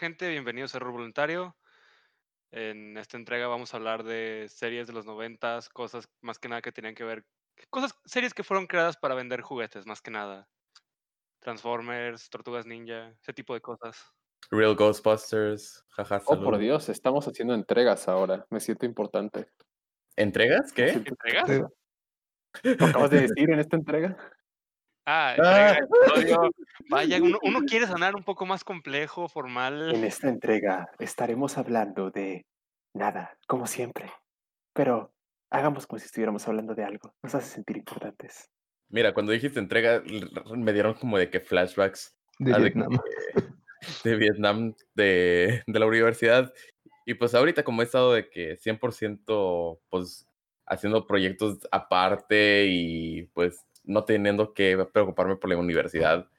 gente? Bienvenidos a Error Voluntario. En esta entrega vamos a hablar de series de los noventas, cosas más que nada que tenían que ver, cosas, series que fueron creadas para vender juguetes, más que nada. Transformers, Tortugas Ninja, ese tipo de cosas. Real Ghostbusters, jaja. Oh, por Dios, estamos haciendo entregas ahora. Me siento importante. ¿Entregas? ¿Qué? ¿Entregas? ¿Lo acabas de decir en esta entrega? Ah, episodio. Vaya, uno, uno quiere sonar un poco más complejo, formal. En esta entrega estaremos hablando de nada, como siempre. Pero hagamos como si estuviéramos hablando de algo. Nos hace sentir importantes. Mira, cuando dijiste entrega, me dieron como de que flashbacks de Ah, de Vietnam. de Vietnam, de, de la universidad. Y pues ahorita como he estado de que 100% pues haciendo proyectos aparte y pues no teniendo que preocuparme por la universidad.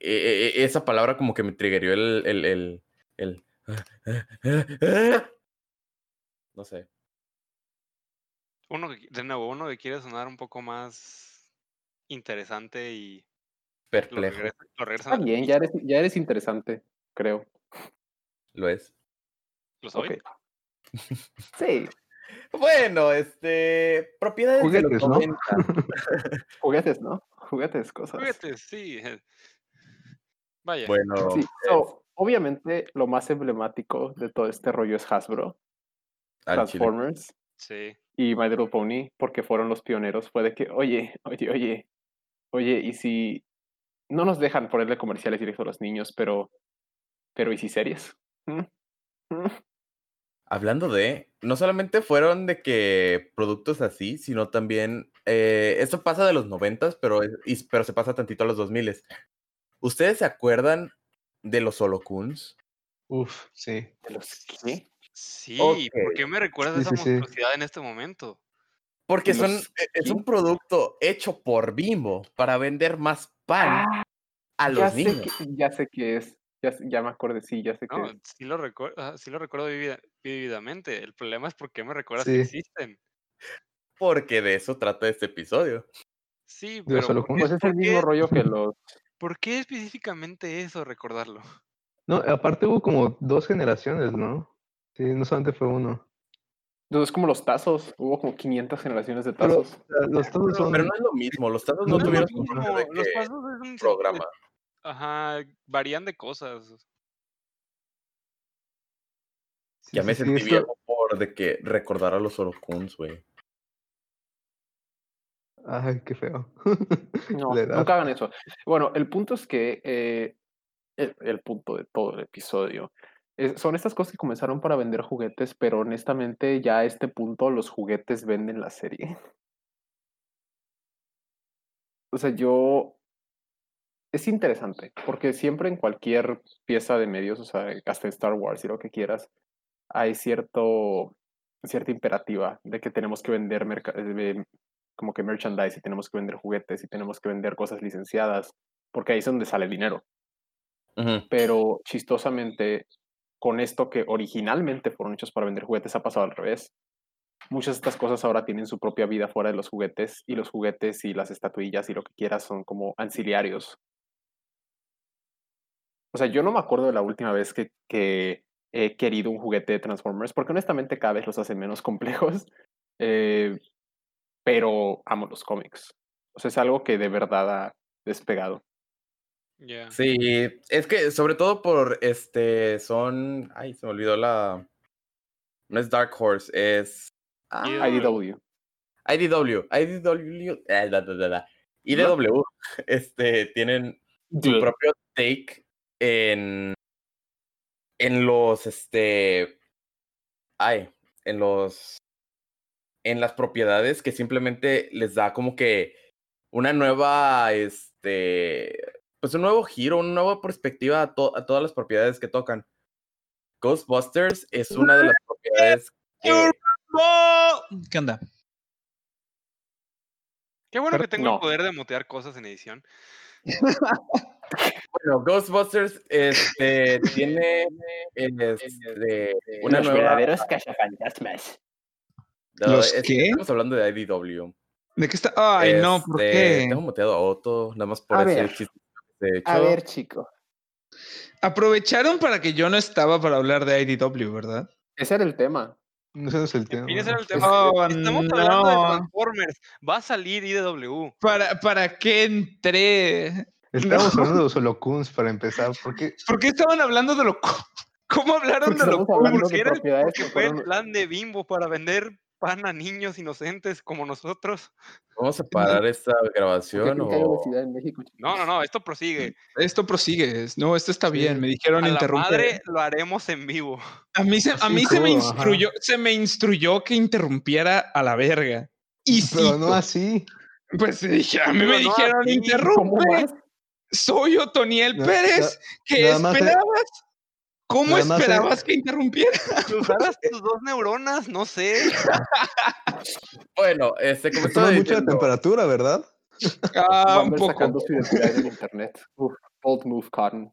e- e- esa palabra como que me triggerió el, el, el, el- No sé. Uno que, de nuevo, uno que quiere sonar un poco más interesante y lo Perplejo. regresa, lo ya eres, ya eres interesante, creo. Lo es. ¿Lo soy? Sí, Bueno, este. Propiedades de los Juguetes, ¿no? 90. juguetes, ¿no? Juguetes, cosas. Juguetes, sí. Vaya. Bueno, Sí, so, obviamente lo más emblemático de todo este rollo es Hasbro, al chile. Transformers Sí. y My Little Pony, porque fueron los pioneros. Fue de que, oye, oye, oye, oye, y si no nos dejan ponerle comerciales directos a los niños, pero, pero ¿y si series? ¿Mm? ¿Mm? Hablando de, no solamente fueron de que productos así, sino también, eh, esto pasa de los noventas, pero, es- pero se pasa tantito a los dos miles. ¿Ustedes se acuerdan de los holocuns? Uf, sí. ¿De los qué? Sí, Ok. ¿por qué me recuerdas Sí, esa sí, sí. monstruosidad en este momento? Porque son, ¿Los e- es un producto hecho por Bimbo para vender más pan Ah, a ya los sé niños. que- ya sé qué es. Ya, me acordé, sí, ya sé No, es. sí lo recuerdo, sí lo recuerdo vivida- vividamente. El problema es por qué me recuerdas que Sí. existen. Porque de eso trata este episodio. Sí, ¿De los pero ¿por qué, holocuns? Pues es el mismo qué- rollo que los... por qué específicamente eso recordarlo? No, aparte hubo como dos generaciones, ¿no? Sí, no solamente fue uno. Es como los tazos. Hubo como 500 generaciones de Pero tazos. o sea, los tazos son. Pero no es lo mismo, los tazos no, No tuvieron de los que pasos es un programa. Ajá, varían de cosas. sí, Ya me sí, sí, sentí esto- viejo por de que recordar a los holocuns, güey. Ay, qué feo. No, nunca hagan eso. Bueno, el punto es que eh, el, el punto de todo el episodio es- son estas cosas que comenzaron para vender juguetes, pero honestamente ya a este punto los juguetes venden la serie. O sea, yo... Es interesante, porque siempre en cualquier pieza de medios, o sea, hasta en Star Wars y lo que quieras, hay cierto, cierta imperativa de que tenemos que vender eh, como que merchandise y tenemos que vender juguetes y tenemos que vender cosas licenciadas, porque ahí es donde sale el dinero. Ujú. Pero chistosamente, con esto que originalmente fueron hechos para vender juguetes, ha pasado al revés. Muchas de estas cosas ahora tienen su propia vida fuera de los juguetes y los juguetes y las estatuillas y lo que quieras son como ancillarios. O sea, yo no me acuerdo de la última vez que, que he querido un juguete de Transformers, porque honestamente cada vez los hacen menos complejos, eh, pero amo los cómics. O sea, es algo que de verdad ha despegado. Ya. Sí, es que sobre todo por este son. Ay, se me olvidó la. No es Dark Horse, es. Ah, IDW. IDW. IDW. IDW. eh, da, da, da, da. IDW. Este, tienen su propio take en. En los. Este. Ay, en los. En las propiedades que simplemente les da como que una nueva. Este. Pues un nuevo giro, una nueva perspectiva a, to- a todas las propiedades que tocan. Ghostbusters es una de las propiedades que. ¿Qué onda? Qué bueno Pero que tengo no. el poder de mutear cosas en edición. Bueno, Ghostbusters este, tiene este, una Los nueva. verdaderos cazafantasmas. no, ¿Los es- qué? Estamos hablando de IDW. ¿De qué está? Ay, no, ¿por Este, qué? Tengo muteado a Otto, nada más por A ese ver. chiste he hecho. A ver, chico. Aprovecharon para que yo no estaba para hablar de IDW, ¿verdad? Ese era el tema. Ese no es el tema. ese era el tema. Oh, Estamos hablando de. Transformers. Va a salir IDW. ¿Para, ¿Para qué entré? Estamos No. hablando de los holocuns para empezar. porque ¿Por qué estaban hablando de lo... co- ¿Cómo hablaron Porque de hablando Porque fue el plan de Bimbo para vender pan a niños inocentes como nosotros. ¿Vamos a parar esta ¿Por qué grabación que o...? No, no, no, esto prosigue. Esto prosigue. No, esto está bien. Me dijeron A la interrumpir. madre lo haremos en vivo. A mí, se, a mí se, me ajá. instruyó, se me instruyó que interrumpiera a la verga. Y Pero sí, no así. pues dije, a mí Pero me no dijeron interrumpe. Soy Otoniel Na- Pérez. ¿Qué nada más, eh, esperabas? ¿Cómo nada más, esperabas que interrumpiera? Usaras tus dos neuronas, no sé. Bueno, este, como Se estaba mucho la diciendo, temperatura, ¿verdad? Ah, un poco. sacando su identidad en internet. Uf, bold move, Cotton.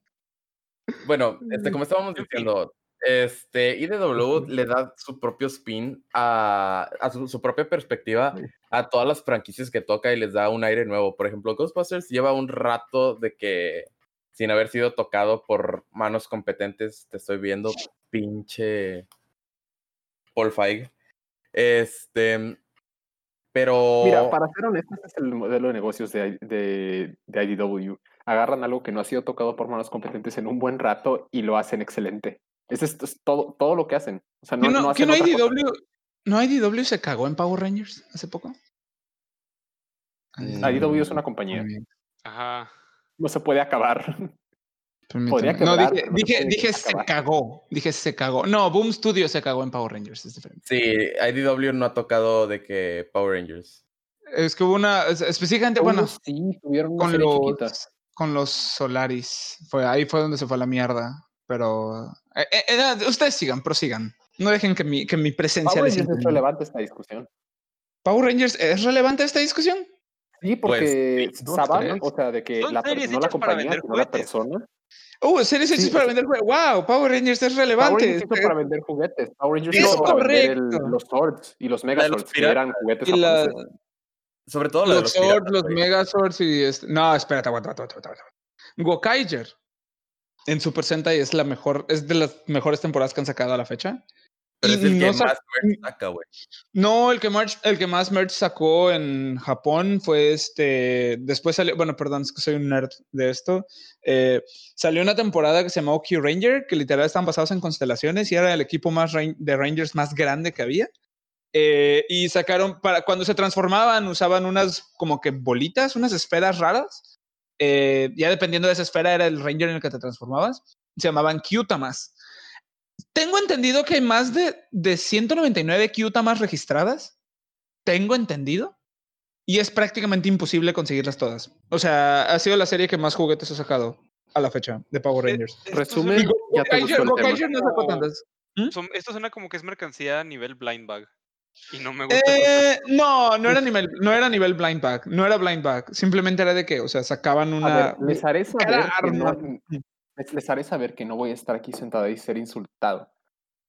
bueno, este, como estábamos diciendo, este, IDW le da su propio spin a, a su, su propia perspectiva a todas las franquicias que toca y les da un aire nuevo. Por ejemplo, Ghostbusters lleva un rato de que, sin haber sido tocado por manos competentes, te estoy viendo, pinche Paul Feig. Este, pero... Mira, para ser honesto, este es el modelo de negocios de, de, de IDW. Agarran algo que no ha sido tocado por manos competentes en un buen rato y lo hacen excelente. Ese es, es todo, todo lo que hacen. O sea, no, ¿Que no, no que no cosa. IDW, no IDW se cagó en Power Rangers hace poco? Mm, IDW es una compañía. Ajá. No se puede acabar. Podría no, dije, pero no se dije, puede dije se acabar. cagó. Dije se cagó. No, Boom Studio se cagó en Power Rangers. Es diferente. Sí, IDW no ha tocado de que Power Rangers. Es que hubo una. es- Específicamente, bueno, sí, tuvieron con los, con los Solaris. Fue, ahí fue donde se fue a la mierda. Pero. eh, eh, eh, ustedes sigan, prosigan. No dejen que mi, que mi presencia Power les Rangers es relevante esta discusión. ¿Power Rangers es relevante esta discusión? Sí, Pues, porque no Saban, o sea, de que la, no la compañía, sino la juguetes. persona. Oh, series hechas Sí, para vender. jue- ¡Wow! Power Rangers es Power relevante. Rangers hizo para vender juguetes. Power Rangers Es para vender el- correcto. los swords y los La los megazords, que eran juguetes Y la-. Sobre todo la de los los Swords, piratas, los. Megazords y este. No, espérate, aguanta, aguanta, aguanta, aguanta. Gokaiger en Super Sentai es la mejor, es de las mejores temporadas que han sacado a la fecha. Pero es el que no sa- más merch saca, güey. No, el que, merch- el que más merch sacó en Japón fue este. Después salió. Bueno, perdón, es que soy un nerd de esto. eh, salió una temporada que se llamó Q Ranger, que literal estaban basados en constelaciones y era el equipo más de Rangers más grande que había. Eh, y sacaron, para cuando se transformaban, usaban unas como que bolitas, unas esferas raras. eh, ya dependiendo de esa esfera, era el Ranger en el que te transformabas. Se llamaban Kyutamas. Tengo entendido que hay más de, de 199 Kyutamas registradas. Tengo entendido. Y es prácticamente imposible conseguirlas todas. O sea, ha sido la serie que más juguetes ha sacado a la fecha de Power Eh, Rangers. Resumen, ya te gustó el tema. No sacó tantas. son- esto suena como que es mercancía a nivel blind bag. Y no me gusta. Eh, no, no era nivel, no era nivel blind bag, no era blind bag, simplemente era de que, o sea, sacaban A una. ver, les haré saber cada que no, arma. Les, les haré saber que no voy a estar aquí sentada y ser insultado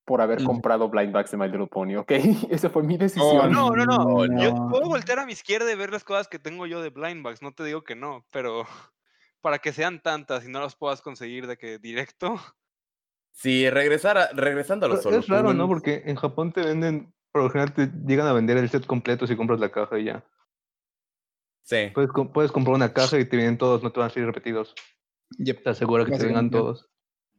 por haber Mm. comprado blind bags de My Little Pony, ¿ok? Esa fue mi Oh, decisión. no, no, no. Yo no. puedo voltear a mi izquierda y ver las cosas que tengo yo de blind bags. No te digo que no, pero para que sean tantas y no las puedas conseguir de que directo. Si regresara, regresando a los Pero es raro, ¿no? Porque en Japón te venden, por lo general te llegan a vender el set completo si compras la caja y ya. Sí. Puedes, puedes comprar una caja y te vienen todos, no te van a salir repetidos. Yep. Te asegura que te vengan todos.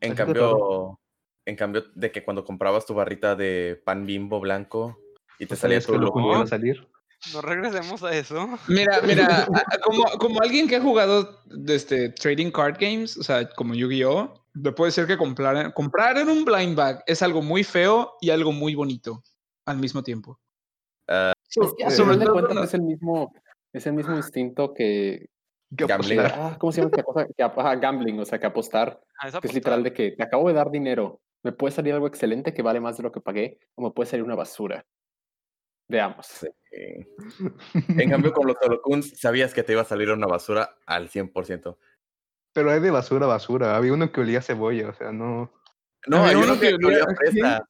En Así cambio, en cambio de que cuando comprabas tu barrita de pan bimbo blanco y te ¿No salía sabías tu que iban a salir? No regresemos a eso. Mira, mira, como, como alguien que ha jugado este, trading card games, o sea, como Yu-Gi-Oh, te puede decir que comprar, comprar en un blind bag es algo muy feo y algo muy bonito al mismo tiempo. Ah, So- Es que a Eh, sobre final de todo cuentas es el mismo, es el mismo instinto que, ¿Qué Gambling. ah, ¿cómo se llama esta cosa? Que, ajá, gambling, o sea, que apostar, Ah, que es literal de que te acabo de dar dinero, me puede salir algo excelente que vale más de lo que pagué, o me puede salir una basura. Veamos. sí. En cambio, con los Holocuns sabías que te iba a salir una basura al 100%. Pero hay de basura a basura. Había uno que olía a cebolla, o sea, no. No, hay uno uno que que olía- olía a fresa.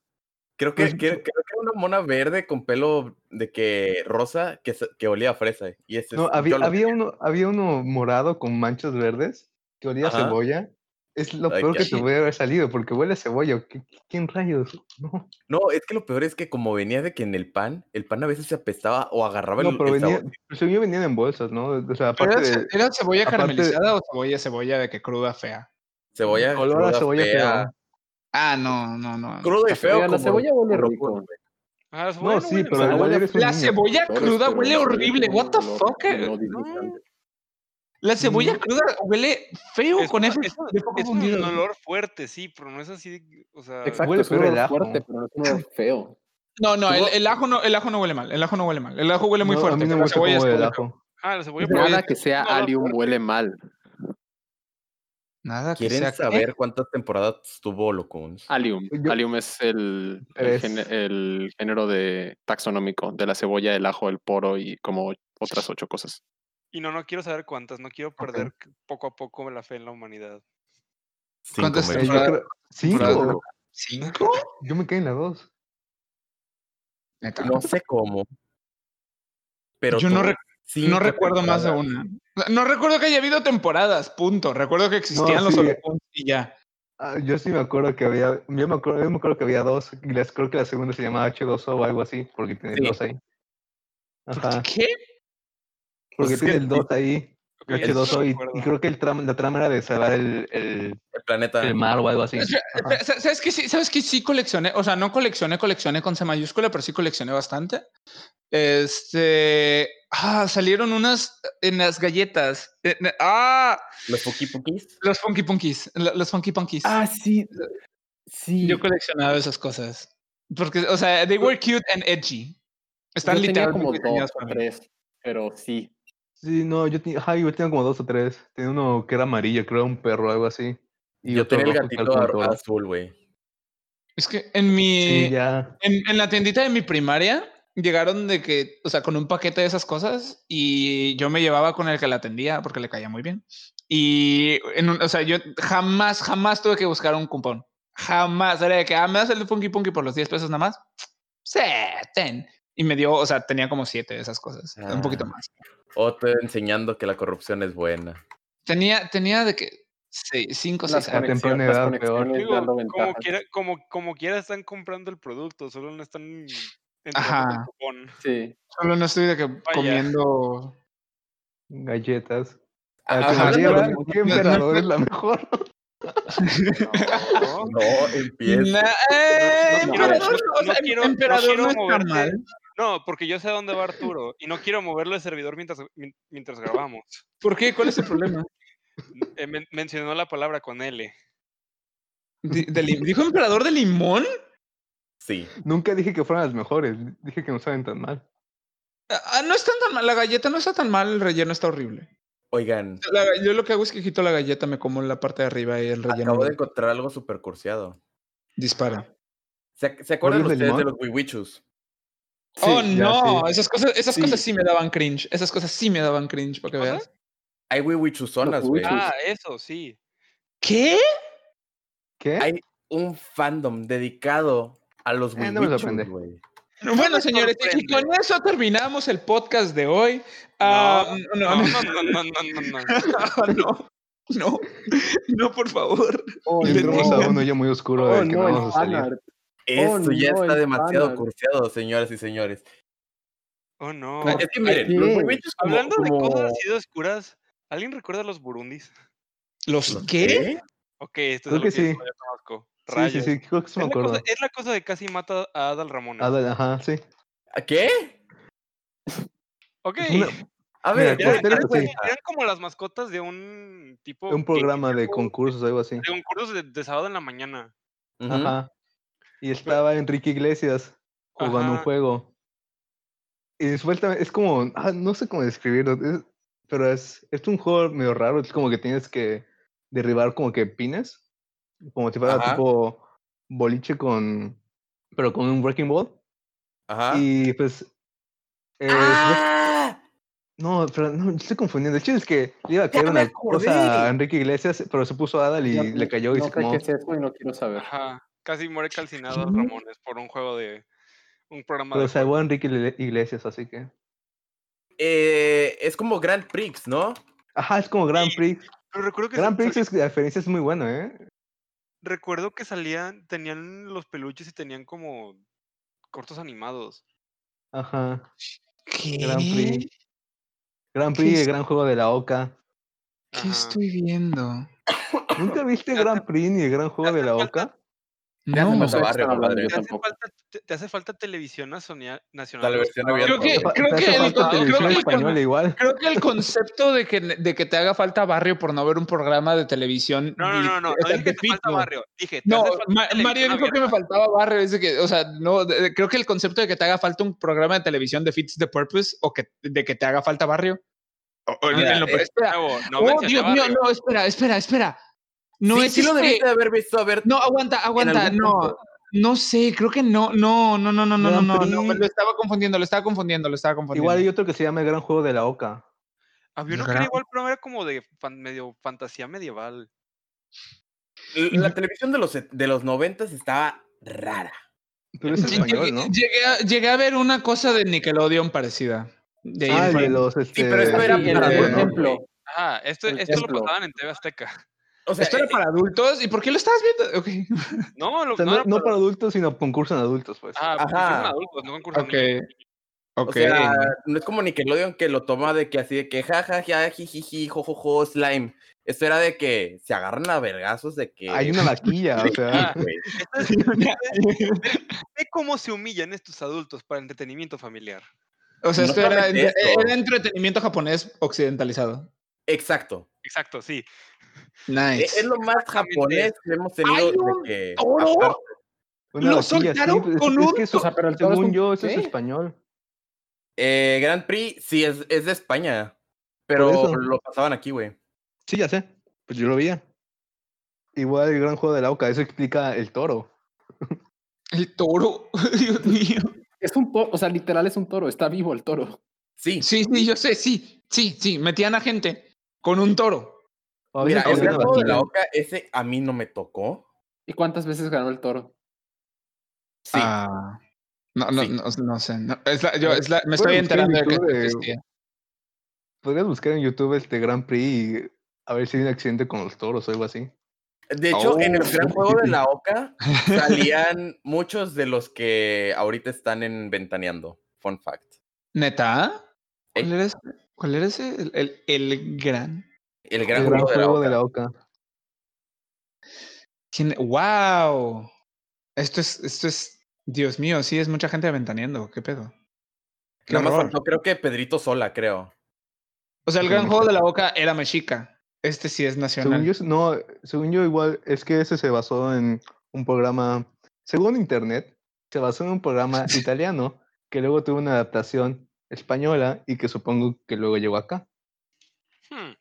Creo que, creo, creo que era una mona verde con pelo de que rosa que, que olía a fresa. Y ese No, es- había, había, uno, había uno morado con manchas verdes que olía Ajá. a cebolla. Es lo Ay, peor qué que te puede haber salido, porque huele a cebolla. ¿Qué- qué- ¿Quién rayos? No, No, es que lo peor es que como venía de que en el pan, el pan a veces se apestaba o agarraba no el, pero el venía, sabor. según yo venían en bolsas, ¿no? O sea, ¿Pero aparte era, de ce- era cebolla aparte de- caramelizada o cebolla, cebolla de que cruda fea? Cebolla olor a cebolla fea, fea. Ah, no, no, no. Crudo y feo. Como la cebolla huele rico. Ah, no, sí, pero la, huele, la, cebolla cruda este, huele horrible. What the fuck? Eh? La cebolla mm. cruda huele feo con eso. Es, un olor fuerte, sí, pero no es así. O sea, Exacto, huele feo fuerte, pero no es un olor feo. No, no el, ajo no, el ajo no huele mal. El ajo no huele mal. El ajo huele muy fuerte. Ah, la cebolla es Nada que sea alium huele mal. Nada que ¿Quieren sea saber cuántas temporadas tuvo Locuns? Allium. Yo- Allium es el, género de taxonómico de la cebolla, el ajo, el poro y como otras ocho cosas. Y no, no quiero saber cuántas, no quiero perder poco a poco la fe en la humanidad. Cinco, ¿Cuántas Eh, temporadas? ¿Cinco? ¿Cinco? Yo me quedé en la dos. No sé cómo. Pero Yo no, no recuerdo más de una. No recuerdo que haya habido temporadas, punto. Recuerdo que existían los sí. holocuns y ya. Ah, yo sí me acuerdo que había, yo me acuerdo, yo me acuerdo que había dos, y creo que la segunda se llamaba H2O o algo así, porque tiene Sí. dos ahí. Ajá, ¿Qué? porque tiene el dos ahí, H2O, no y, creo que el trama, la trama era de salvar el, el, El planeta. el mar o algo así. Ajá. sa- ¿Sabes que sí? ¿Sabes que sí coleccioné? O sea, no coleccioné, coleccioné con C mayúscula, pero sí coleccioné bastante. Este. Ah, salieron unas en las galletas. Eh, eh, Ah, Los Fuki Pukis. los Funky Punkies. lo- Los Funky Punkies. Ah, sí. Sí. Yo coleccionaba esas cosas. Porque, o sea, they were cute and edgy. Están Yo tenía como literalmente diseñados dos o tres, pero sí. Sí, no, yo tenía, ajá, yo tenía como dos o tres. Tenía uno que era amarillo, creo era un perro o algo así. Y Yo tenía el que gatito azul, güey. Es que en mi. Sí, ya. En, en la tiendita de mi primaria llegaron de que, o sea, con un paquete de esas cosas y yo me llevaba con el que la atendía porque le caía muy bien. Y, en un- o sea, yo jamás, jamás tuve que buscar un cupón. Jamás. Era de que, ah, me das el Funky Punky por los 10 pesos nada más. Sí, ten. Y me dio, o sea, tenía como siete de esas cosas. Un poquito Ah. más. Otro enseñando que la corrupción es buena. Tenía, tenía de que seis, cinco, Las seis años. como quiera, como, como quiera están comprando el producto, solo no están Ajá. Sí. Solo no estoy de que comiendo. Galletas. Ah, los ¿qué emperador es la mejor? No, No, empieza. Eh, no, no, emperador, no, o sea, no quiero- no emperador quiero no está moverte. No, porque yo sé a dónde va Arturo y no quiero moverlo el servidor mientras, mien- mientras grabamos. ¿Por qué? ¿Cuál es el problema? Eh, men- mencionó la palabra con L. De ¿Dijo emperador de limón? Sí. Nunca dije que fueran las mejores, dije que no saben tan mal. Ah, no está tan mal, la galleta no está tan mal, el relleno está horrible. Oigan, La yo lo que hago es que quito la galleta, me como la parte de arriba y el relleno acabo de encontrar algo súper cursiado. dispara. ¿Se, ¿se acuerdan ¿Oreos de ustedes de limón? los Wiwichus? oh, no, esas, cosas, esas sí. cosas sí me daban cringe. Esas cosas sí me daban cringe, para que veas. Hay wiwichuzonas, güey. Ah, eso, sí. ¿Qué? ¿Qué? Hay un fandom dedicado a los eh, no güey. Bueno, señores, y con eso terminamos el podcast de hoy. Ah, no, no, no, no, no, no, no, no. no. No, por favor. Oh, entramos a uno ya muy oscuro. Oh, de que vamos a salir. Esto ya no, está demasiado fanart. cursiado, señoras y señores. Oh, no. ¿Por Es que miren, los? Wiwichus como... Hablando de como- cosas así de oscuras, ¿alguien recuerda los burundis? ¿Los ¿los qué? Ok, esto Creo es que lo que sí. yo conozco. Sí, Rayos. sí, sí, creo que sí me es, la cosa, acuerdo. es la cosa de casi mata a Adal Ramones. Ah, dale, ajá, sí. ¿A ¿Qué? ok. A ver, Mira, Eran, como las mascotas de un tipo. un programa de Show, concursos, algo así. De concursos de, de sábado en la mañana. Ajá. Y estaba Enrique Iglesias jugando un Ajá. juego. Y sueltamente, es como, ah, no sé cómo describirlo, es- pero es, es un juego medio raro, es como que tienes que derribar como que pines, como si fuera Ajá. tipo boliche con, pero con un breaking ball. Ajá. Y pues, eh, ¡Ah! no, pero no, estoy confundiendo. El chiste es que le iba a caer una acordé! cosa a Enrique Iglesias, pero se puso Adal y Ya- le cayó y no se qué es eso y no quiero saber. Ajá. Casi muere calcinado. Ramones por un juego de. Un programa Pero de. salvó Enrique Igle- Iglesias, así que. Eh, es como Grand Prix, ¿no? Ajá, es como Grand Sí. Prix. Pero recuerdo que, Grand Prix es, la diferencia es muy bueno, ¿eh? recuerdo que salían, tenían los peluches y tenían como cortos animados. Ajá. ¿Qué? Grand Prix. Grand ¿Qué Prix, el es? gran juego de la Oca. ¿Qué Ajá. estoy viendo? ¿Nunca viste Te Grand Prix ni el gran juego de la Oca? Te hace No. falta de barrio, Te hace, tampoco. falta, te, te hace falta televisión nacional. de abierta, Creo que- creo el- falta creo televisión que el- española igual. Creo que el concepto de que, de que te haga falta barrio por no ver un programa de televisión. No, no, no, no. No dije que te falta barrio. Dije, te No, hace falta Ma- Mario dijo que me abierta. faltaba barrio. Es de que, o sea, no, de- de- creo que el concepto de que te haga falta un programa de televisión defeats the purpose o que de que te haga falta barrio. O- o en- Mira, en lo- es- espera. Nuevo, no oh, Dios mío, no, espera, espera, espera. No sí, es sí lo debiste de haber visto, a ver. No, aguanta, aguanta, no. No sé, creo que no, no, no, no, no, no, no, no, no, lo estaba confundiendo, lo estaba confundiendo, lo estaba confundiendo. Igual hay otro que se llama el gran juego de la Oca. Había uno que era igual, pero era como de fan- medio fantasía medieval. La televisión de los, de los 90 estaba rara. Pero es español, llegué, ¿no? llegué a, llegué a ver una cosa de Nickelodeon parecida. De Ah, de los. Este, pero esto era Sí, adultos, ejemplo. Ajá, esto, El esto lo pasaban en TV Azteca. O sea, Esto era eh, para adultos. ¿Y por qué lo estabas viendo? No, lo, o sea, no, no, era no para- para adultos, sino concursan adultos, pues. Ah, Ajá. concursan adultos, no concursan Ok. niños. Ok. O sea, no es como Nickelodeon que lo toma de que así de que jaja, ja, jijiji, jojojo, slime. Esto era de que se agarran a vergazos de que. Hay una vaquilla, o sea. Esto es- esto Ve cómo se humillan estos adultos para entretenimiento familiar. o sea, no esto era, eso. era entretenimiento japonés occidentalizado. Exacto. Exacto, sí. Nice. Es lo más japonés que hemos tenido ¡Hay de un que. toro! Lo sí, soltaron es- con es un que eso, O sea, pero es según un- yo, eso es español. Eh, Grand Prix sí es, es de España. Pero lo pasaban aquí, güey. Sí, ya sé. Pues yo lo veía. Igual el gran juego de la Oca, eso explica el toro. El toro. Dios mío. Es un toro, o sea, literal es un toro, está vivo el toro. Sí. Sí, sí, yo sé, sí. Sí, sí. Metían a gente con un toro. A Mira, de la. Oca, ese a mí no me tocó. ¿Y cuántas veces ganó el toro? Sí. Ah, no, no, Sí. no, no sé. no, es la- yo, A ver, es la- me estoy enterando de que existía. Podrías buscar en YouTube este Grand Prix y a ver si hay un accidente con los toros o algo así. De hecho, en el gran juego de la Oca salían muchos de los que ahorita están en Ventaneando. Fun fact. ¿Neta? Eh. ¿Cuál era ese? El, el, el gran. El El gran gran juego de la juego Oca. de la Oca. ¿Quién? ¡Wow! Esto es, esto es. Dios mío, sí, es mucha gente aventaneando. ¿Qué pedo? Qué Nada más faltó, creo que Pedrito Sola, creo. O sea, el gran no juego de la boca era mexica. Este sí es Según nacional. yo, no, según yo igual, es que ese se basó en un programa, según internet, se basó en un programa italiano que luego tuvo una adaptación española y que supongo que luego llegó acá. Hmm,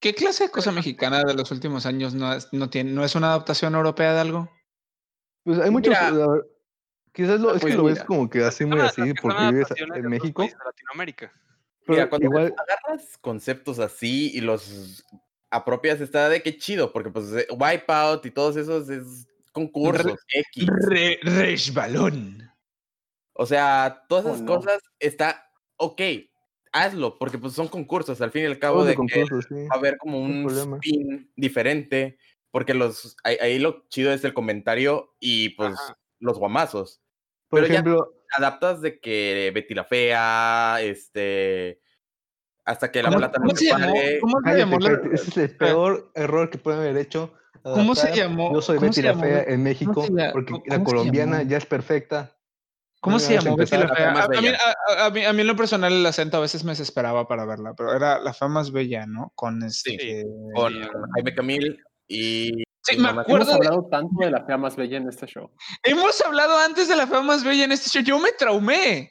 ¿Qué clase de cosa mexicana de los últimos años no es, no tiene, no es una adaptación europea de algo? Pues hay muchos, Mira, a ver, quizás lo, es pues que lo ves como que así muy así porque vives en México. países de Latinoamérica. Mira, Pero cuando igual, agarras conceptos así y los apropias, está de que chido, porque pues eh, Wipeout y todos esos es concursos X. Re, resbalón. O sea, todas Oh, esas no. cosas está ok, hazlo, porque pues son concursos, al fin y al cabo de que concursos, sí. va a haber como un spin diferente, porque los ahí, ahí lo chido es el comentario y pues Ajá. los guamazos. Por pero ya- ejemplo, Adaptas de que Betty la fea, este hasta que la ¿Cómo, plata no se pare. ¿Cómo se llamó ese es el peor error que pueden haber hecho. ¿Cómo se adaptar llamó? Yo soy ¿Cómo Betty la llamó? Fea en México, porque la colombiana ya es perfecta. ¿Cómo No se llamó Betty la empezar. Fea? La Fea A, mí, Bella. a- a mí- a mí en lo personal el acento a veces me desesperaba para verla, pero era la fea más bella, ¿no? Con este... con Sí, Jaime Camil y Sí, y me Mamá- acuerdo Hemos de- hablado tanto de la fea más bella en este show. Hemos hablado antes de la fea más bella en este show. Yo me traumé.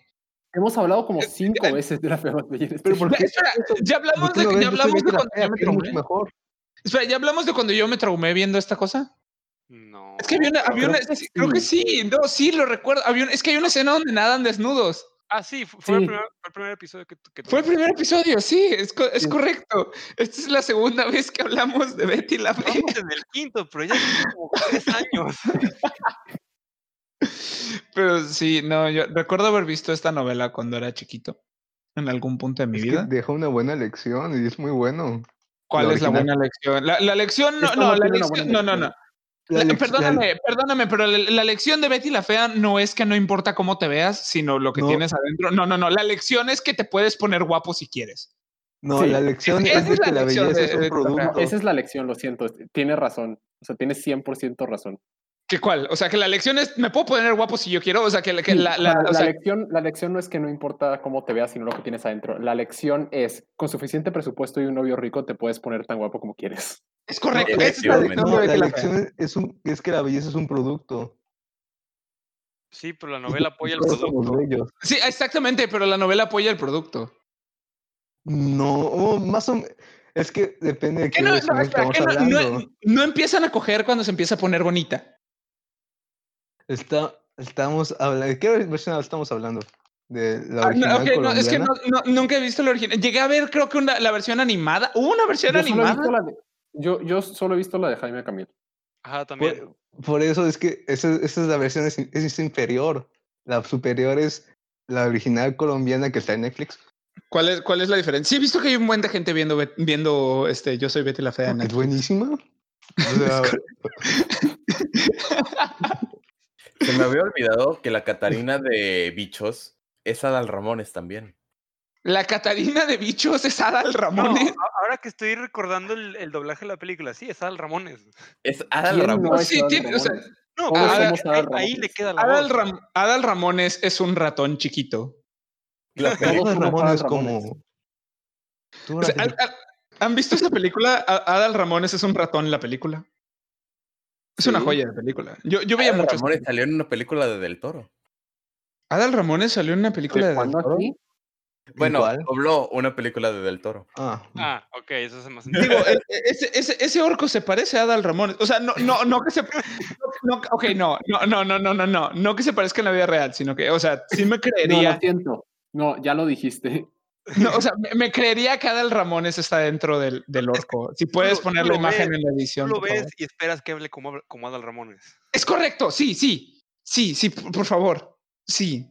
Hemos hablado como Eh, cinco eh, veces de la fea más bella en este Pero show. ¿por qué? Espera, ya hablamos ¿Por qué de, ya hablamos de cuando yo me traumé. mejor. Espera, ya hablamos de cuando yo me traumé viendo esta cosa. No. Es que había una, había creo una- que sí, creo que sí, no, sí, lo recuerdo. Había es que hay una escena donde nadan desnudos. Ah, sí, fu- fue, El, primer, fue el primer episodio que, que Fue el primer episodio, sí, es, es Sí. correcto. Esta es la segunda vez que hablamos de Betty la Fea. En el quinto, pero ya como tres años. Pero sí, no, yo recuerdo haber visto esta novela cuando era chiquito, en algún punto de mi Es que vida. deja una buena lección y es muy bueno. ¿Cuál La es la buena lección? La, la lección, no, no, la lección, no, no, no. Lección. La La- lec- la- perdóname, perdóname, pero la, la lección de Betty la Fea no es que no importa cómo te veas, sino lo que No. tienes adentro. No, no, no. La lección es que te puedes poner guapo si quieres. No, Sí, la lección esa es es de la que la lección belleza de- es un de- producto. Esa es la lección, lo siento. Tienes razón. O sea, tienes 100% razón. ¿Qué cuál? O sea, que la lección es, me puedo poner guapo si yo quiero. O sea, que, que la, o sea, la- la, o sea, lección, la lección no es que no importa cómo te veas, sino lo que tienes adentro. La lección es, con suficiente presupuesto y un novio rico, te puedes poner tan guapo como quieres. es correcto. No, es la lección No, Fea. lección es, un, es que la belleza es un producto. Sí, pero la novela apoya el producto. Sí, exactamente, pero la novela apoya el producto. No, más o menos. Es que depende de ¿Qué no, no, espera, estamos ¿qué no- no empiezan a coger cuando se empieza a poner bonita. Está, estamos hablando. ¿De qué versión estamos hablando? ¿De la Ah, no, original ok, no, es que no, no- nunca he visto la original. Llegué a ver, creo que una- la versión animada. ¿Hubo una versión Yo solo, he animada? visto la de, yo, yo solo he visto la de Jaime Camil. Ajá, también. Por, por eso es que esa, esa es la versión es, es inferior. La superior es la original colombiana que está en Netflix. ¿Cuál es, ¿Cuál es la diferencia? Sí, he visto que hay un buen de gente viendo, viendo este, Yo soy Betty la Fea. en Es Netflix. buenísima. O sea, Se me había olvidado que la Catarina de Bichos es Adal Ramones también. La Catarina de Bichos es Adal Ramones. ahora que estoy recordando el, el doblaje de la película, sí, es Al Ramones. Es Adal ¿Quién no Ramones. es sí, Adal tiene- o sea, Ramones? No, pero somos ahí- Adal ahí, Ramones. le queda la Adal, voz. Ram- Adal Ramones es un ratón chiquito. La Todos película- somos Ramón Adal es Ramones. como. O sea, ¿han- han- ¿Han visto esa película? Adal Ramones es un ratón en la película. Es una Sí. joya de película. Yo, yo veía Adal mucho. Ramones salió en una película de Del Toro. Adal Ramones salió en una película de. ¿De cuándo Toro? aquí? Bueno, cuál? dobló una película de Del Toro. ah, Ah, ok, eso es más Digo, e- ese, ese, ese orco se parece a Adal Ramones. O sea, no, no, no que se. No, no, ok, no, no, no, no, no, no, no. No que se parezca en la vida real, sino que, o sea, sí me No, creería. lo siento. No, ya lo dijiste. No, o sea, me, me creería que Adal Ramones está dentro del, del orco. Si puedes lo- poner la imagen ves, en la Tú edición. lo ves y esperas que hable como, como Adal Ramones. Es correcto, sí, sí. Sí, sí, por, por favor. Sí.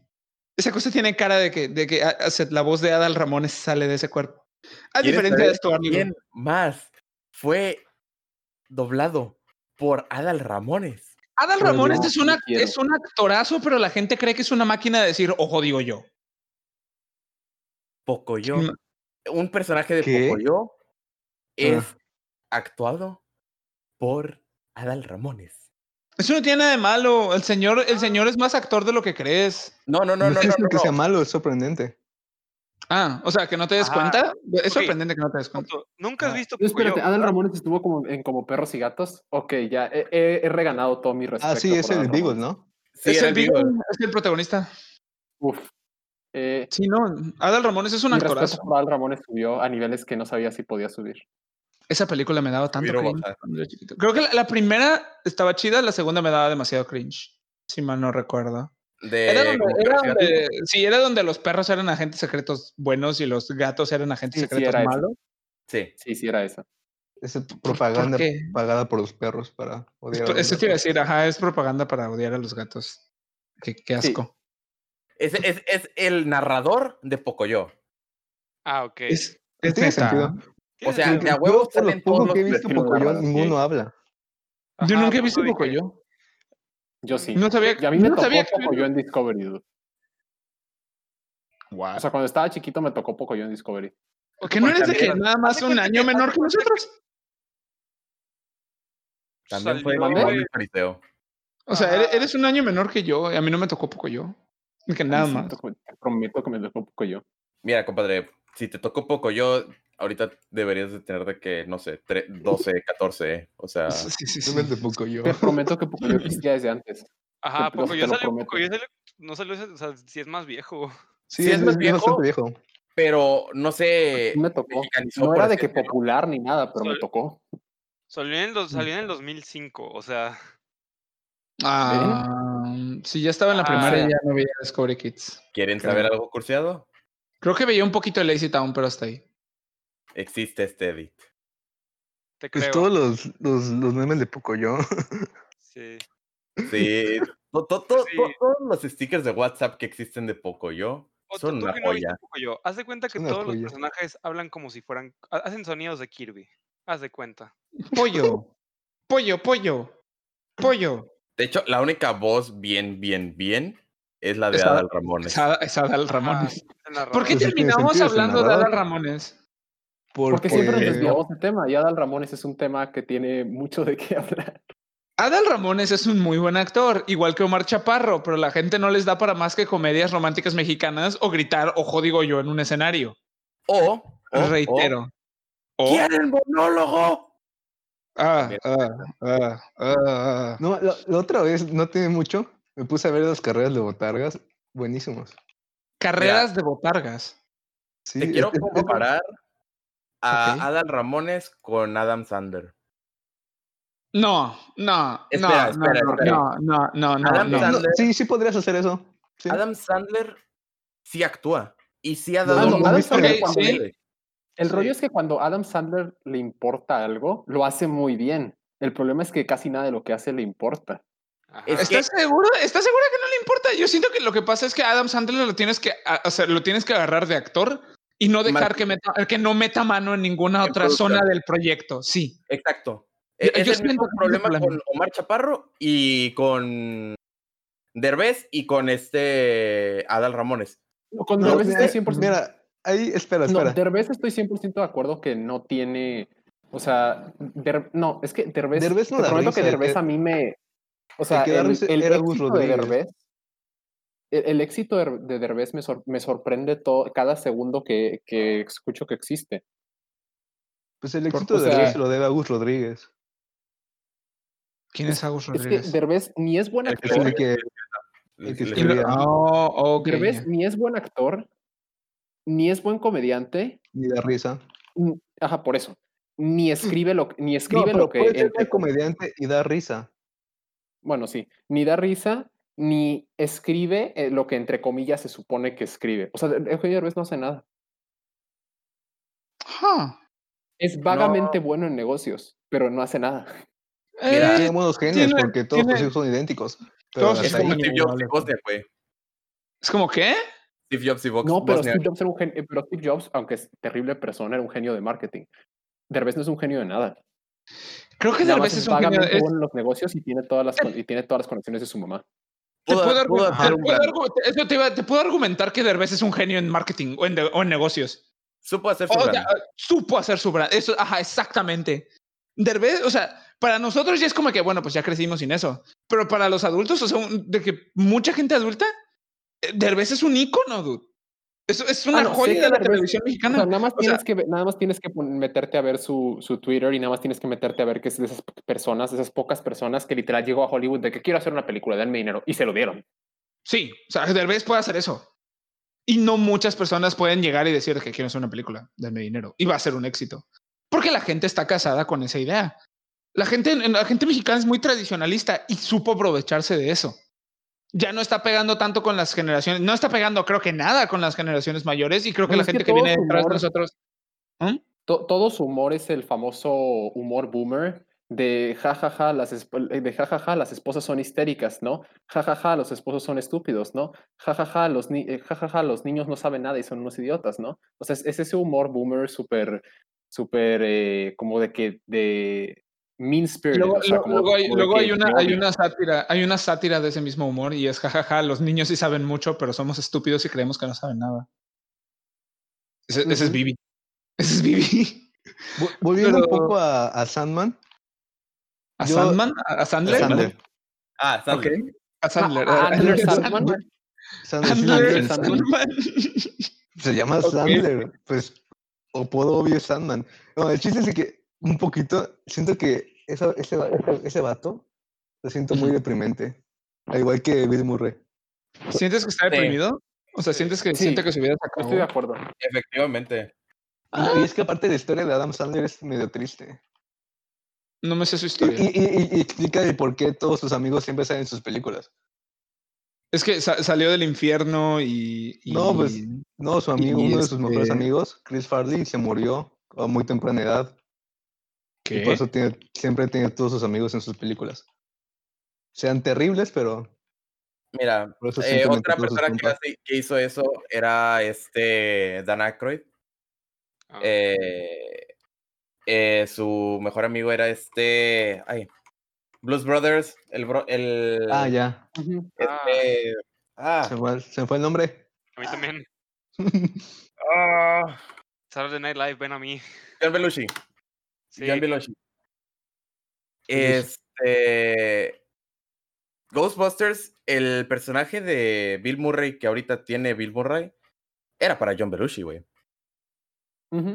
Esa cosa tiene cara de que, de que la voz de Adal Ramones sale de ese cuerpo. A ¿Quieres diferencia de esto. ¿Quién más fue doblado por Adal Ramones? Adal Pero Ramones no, es, un no act- quiero. es un actorazo, pero la gente cree que es una máquina de decir, ojo, digo yo. Pocoyo. Un personaje de ¿Qué? Pocoyo es Ah. actuado por Adal Ramones. Eso no tiene nada de malo. El señor, el señor es más actor de lo que crees. No, no, no, no, no, es no, que no, sea malo, es sorprendente. Ah, o sea, que no te des Ajá. cuenta. Es sorprendente que no te des cuenta. ¿Nunca has Ah, visto No, espérate? Adal Ramones estuvo como en como perros y gatos. Ok, ya he, he- he reganado todo mi respeto. Ah, sí, es el Beagle. ¿no? Sí, es el. Beagle, es el protagonista. Uf. Eh, Sí, no. Adal Ramones es un por Adal Ramones subió a niveles que no sabía si podía subir. Esa película me daba tanto cringe bajar. Creo que la, la primera estaba chida, la segunda me daba demasiado cringe. Si mal no recuerdo. De Era donde, era sí, era donde los perros eran agentes secretos buenos y los gatos eran agentes Sí, secretos malos. Sí. Sí, sí, era esa. Es propaganda pagada por los perros para odiar a los Eso te iba a gatos. decir, ajá, es propaganda para odiar a los gatos. Qué, qué Sí. asco. Es, es, es el narrador de Pocoyo. Ah, ok. Es, es Tiene neta. sentido. O sea, de a sentido. huevo Yo, por lo salen todos poco que he los visto Pocoyo, ninguno habla. Yo nunca he visto. Pocoyo. Yo sí. No sabía, Y a mí me no tocó sabía que- poco yo en Discovery. dude. Wow. O sea, cuando estaba chiquito me tocó poco yo en Discovery. ¿Que no eres de que nada más un año que- menor que nosotros? También fue y Fariseo. O sea, eres, un año menor que yo. y A mí no me tocó Pocoyo. Que nada más. te prometo que me tocó poco yo. Mira, compadre, si te tocó Pocoyo, ahorita deberías de tener de que, no sé, tre- 12, 14, ¿eh? O sea, Sí, sí, sí. Realmente Pocoyo. Te prometo que poco yo existía desde antes. Ajá, te te lo salió, prometo. Pocoyo salió- no salió, o sea, si es más viejo. Sí, Sí, es es, más es viejo. pero no sé. Sí me tocó. No era de que popular ni nada, pero me tocó. Salió en, el, salió en el 2005, o sea, Ah, sí, ya estaba en la Ah, primaria ya no veía Discovery Kids. ¿Quieren Creo. saber algo cursiado? Creo que veía un poquito de Lazy Town, pero hasta ahí. Existe este edit. te Pues todos los, los, los memes de Pocoyo. Sí. Sí, to- to- to- Sí. to- todos los stickers de WhatsApp que existen de Pocoyo son tú una que no viste joya. Pocoyo, haz de cuenta que todos los personajes hablan como si fueran, ha- hacen sonidos de Kirby. Haz de cuenta. Pollo. pollo, pollo. Pollo. De hecho, la única voz bien, bien, bien es la de Es Adal- Adal Ramones. Es Ada- es Adal Ramones. Ah. ¿Por qué terminamos sentido, hablando de. Adal Ramones? Porque siempre nos desviamos del tema y Adal Ramones es un tema que tiene mucho de qué hablar. Adal Ramones es un muy buen actor, igual que Omar Chaparro, pero la gente no les da para más que comedias románticas mexicanas o gritar ojo digo yo en un escenario. O, o- Reitero. o, O- ¿Quieren monólogo? Ah, ah, ah, ah. No, la, la otra vez, no tiene mucho, me puse a ver las carreras de botargas. Buenísimos. Carreras de botargas. Sí, Te quiero comparar a Ok. Adal Ramones con Adam Sandler. No, no, Espera, no, espera, no, espera. no, no, no, no, Adam no. no, Sandler. sí, sí podrías hacer eso. Sí. Adam Sandler sí actúa y sí ha No, dado no, cuando- El Sí. rollo es que cuando Adam Sandler le importa algo, lo hace muy bien. El problema es que casi nada de lo que hace le importa. Es ¿Estás seguro? ¿Estás segura que no le importa? Yo siento que lo que pasa es que Adam Sandler lo tienes que, sea, lo tienes que agarrar de actor y no dejar Mar- que, meta, que no meta mano en ninguna En otra zona del proyecto. Sí. Exacto. Yo- E- Es yo el mismo que problema problema. con Omar Chaparro y con Derbez y con este Adal Ramones. No, Con No, Derbez mira, estoy 100%. mira, ahí, espera, no, espera. Derbez estoy 100% de acuerdo que no tiene. O sea, Der- no, es que Derbez. Derbez no te da prometo risa, que el Derbez que- a mí me. O sea, el, el era Gus éxito de Rodríguez. Derbez. El, el éxito de, de Derbez me, sor- me sorprende todo, cada segundo que, que escucho que existe. Pues el éxito de sea- Derbez se lo debe a Gus Rodríguez. ¿Quién es Agus Es que Rodríguez? Derbez ni es buen El que actor. el que, el que escribía. Oh, ok, Derbez ni es buen actor, ni es buen comediante. ni da risa. Ajá, por eso. Ni escribe lo, ni escribe no, pero lo que. puede ser buen comediante y da risa. Bueno, sí, ni da risa, ni escribe eh, lo que entre comillas se supone que escribe. O sea, Eugenio Derbez no hace nada. Huh. Es vagamente bueno en negocios, pero no hace nada. Mira, Eh, Tiene buenos genios tiene- porque todos tiene- sus hijos son idénticos. Pero Todos Es como. ¿Es como qué? Steve Jobs y Vox- No, pero Bosnia. Steve Jobs era un genio, pero Steve Jobs, aunque es terrible persona, era un genio de marketing. Derbez no es un genio de nada. Creo que Derbez es un genio. bueno en los negocios y tiene todas las y tiene todas las conexiones de su mamá. Te puedo, pudo argu- hacer te un puedo gran- argu- eso te, iba- te puedo argumentar que Derbez es un genio en marketing o en, de- o en negocios. Supo hacer su O brand. sea, supo hacer su brand. Eso, ajá, exactamente. Derbez, o sea, para nosotros ya es como que, bueno, pues ya crecimos sin eso. Pero para los adultos, o sea, un- de que mucha gente adulta, eh, Derbez es un ícono, dude. Es, es una Ah, no, sí, joya de la Derbez- televisión O mexicana. sea, nada más O sea- tienes que nada más tienes que meterte a ver su, su Twitter y nada más tienes que meterte a ver que es de esas personas, de esas pocas personas que literal llegó a Hollywood de que quiero hacer una película, denme dinero y se lo dieron. Sí, o sea, Derbez puede hacer eso. Y no muchas personas pueden llegar y decir que quiero hacer una película, denme dinero. Y va a ser un éxito. Porque la gente está casada con esa idea. La gente, la gente mexicana es muy tradicionalista y supo aprovecharse de eso. Ya no está pegando tanto con las generaciones, no está pegando creo que nada con las generaciones mayores y creo que Bueno, la que gente que, viene detrás de nosotros... ¿Mm? To- todo su humor es el famoso humor boomer de jajaja, las, esp- de jajaja, las esposas son histéricas, ¿no? Jajaja, los esposos son estúpidos, ¿no? Jajaja, los, ni eh, los niños no saben nada y son unos idiotas, ¿no? O sea, es, es ese humor boomer súper, súper, eh, como de que, de mean spirit. Luego, o sea, lo- como- luego hay, luego una, hay sátira, hay una sátira de ese mismo humor y es jajaja, los niños sí saben mucho, pero somos estúpidos y creemos que no saben nada. Ese, ese es. Bibi. Ese es Bibi. Vo- Volviendo un Pero- poco a, a Sandman. ¿A Yo- Sandman? ¿A Sandler? Sandler. Ah, Sandler. A Sandler. Ah, a- Andler a- Sandman. Sandler, Sandler, Sandman. Se llama. Sandler. Pues, o puedo obvio Sandman. No, el chiste es que un poquito, siento que esa- ese, ese, ese vato lo siento muy deprimente. Al igual que Bill Murray. ¿Sientes que está Sí. deprimido? O sea, ¿sientes que Sí, siente que su vida se Estoy de acuerdo. Efectivamente. Y- Y es que aparte la historia de Adam Sandler es medio triste. No me sé su historia. y- y- y explica el por qué todos sus amigos siempre salen en sus películas. Es que sa- salió del infierno y, y- No, pues, No, su amigo, uno de sus mejores este- amigos, Chris Farley, se murió a muy temprana edad. Y por eso tiene, siempre tiene todos sus amigos en sus películas. Sean terribles, pero por eso eh, otra persona que, compas. hace- que hizo eso era este Dan Aykroyd. Ah, Eh, eh, su mejor amigo era este. Ay. Blues Brothers. El. bro- el Ah, ya. Este, ah, Se fue, se fue el nombre. A mí también. ah, Saturday Night Live, ven a mí. John Belushi. Sí. John Belushi. Este. Ghostbusters, el personaje de Bill Murray que ahorita tiene Bill Murray, era para John Belushi, güey.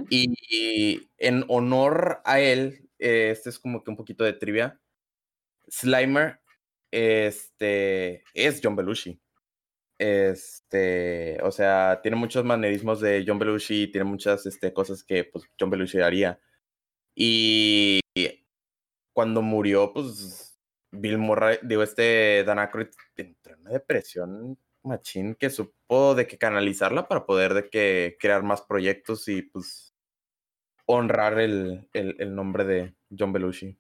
Y en honor a él, eh, este es como que un poquito de trivia. Slimer, este, es John Belushi. Este, o sea, tiene muchos manerismos de John Belushi, tiene muchas este, cosas que pues, John Belushi haría. Y cuando murió, pues Bill Murray, digo, este Dan Aykroyd entró en una depresión machín que supo de que canalizarla para poder de que crear más proyectos y pues honrar el, el, el nombre de John Belushi.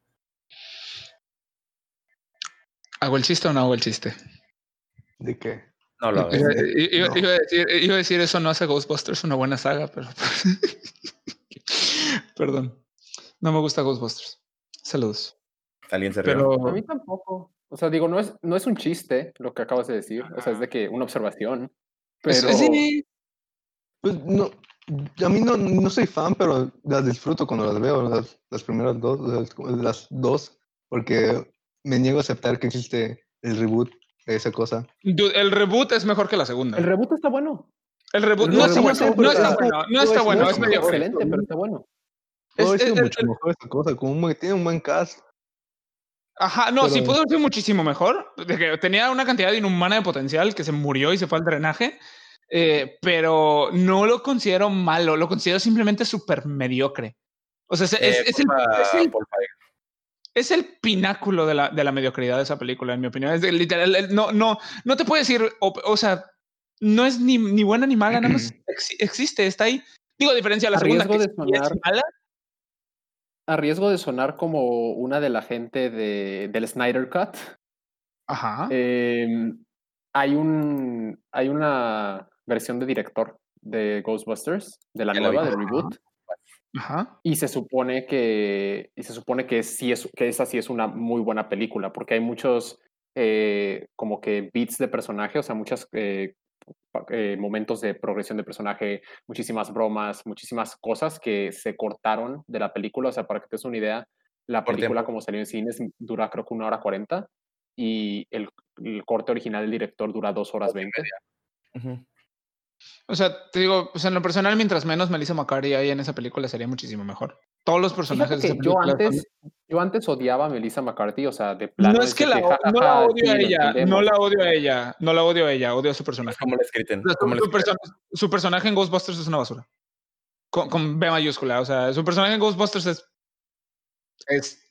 ¿Hago el chiste o no hago el chiste? ¿De qué? No lo Iba, hagas. i- iba- No. iba a decir, iba a decir eso no hace Ghostbusters una buena saga, pero. Perdón. No me gusta Ghostbusters. Saludos. Alguien se. Pero A mí tampoco. O sea, digo, no es, no es un chiste lo que acabas de decir. O sea, es de que una observación. es- Pero. sí, Pues no, a mí no, no soy fan, pero las disfruto cuando las veo, las, las primeras dos, las, las dos, porque me niego a aceptar que existe el reboot de esa cosa. dude, el reboot es mejor que la segunda. El reboot está bueno. El reboot el no reboot está No está bueno. No está es- bueno. no Es es mediocre. excelente, pero está bueno. Pudo Es- haber sido es- mucho mejor esa cosa, como un, tiene un buen cast. Ajá, no, sí Pero- pudo haber sido muchísimo mejor. De que tenía una cantidad inhumana de potencial que se murió y se fue al drenaje. eh, pero no lo considero malo, lo considero simplemente súper mediocre. O sea, es, es- Eh, es el, es el- Feig. es el pináculo de la, de la mediocridad de esa película, en mi opinión. Es de- literal, el- no, no, no te puedo decir, o, o sea, no es ni, ni buena ni mala, nada más ex- existe, está ahí. Digo, a diferencia de la A segunda, que de sí es sonar- mala. A riesgo de sonar como una de la gente de, del Snyder Cut, Ajá. em, hay, un, hay una versión de director de Ghostbusters, de la nueva, del reboot. Ajá. Y se supone que, y se supone que sí es, que esa sí es una muy buena película, porque hay muchos eh, como que beats de personaje, o sea, muchos eh, eh, momentos de progresión de personaje, muchísimas bromas, muchísimas cosas que se cortaron de la película. O sea, para que te des una idea, la película como salió en cines dura creo que una hora cuarenta y el, el corte original del director dura dos horas veinte. Ujú. O sea, te digo, pues en lo personal, mientras menos Melissa McCarthy hay en esa película, sería muchísimo mejor. Todos los personajes Fíjate de que esa yo antes, yo antes odiaba a Melissa McCarthy, o sea, de plano. No es que la, "Ja, ja, no la odio sí, a ella, no entendemos". la odio a ella, no la odio a ella, odio a su personaje. ¿Cómo le escriten? O sea, su, ¿Cómo le su su personaje en Ghostbusters es una basura. Con, con B mayúscula. O sea, su personaje en Ghostbusters es, es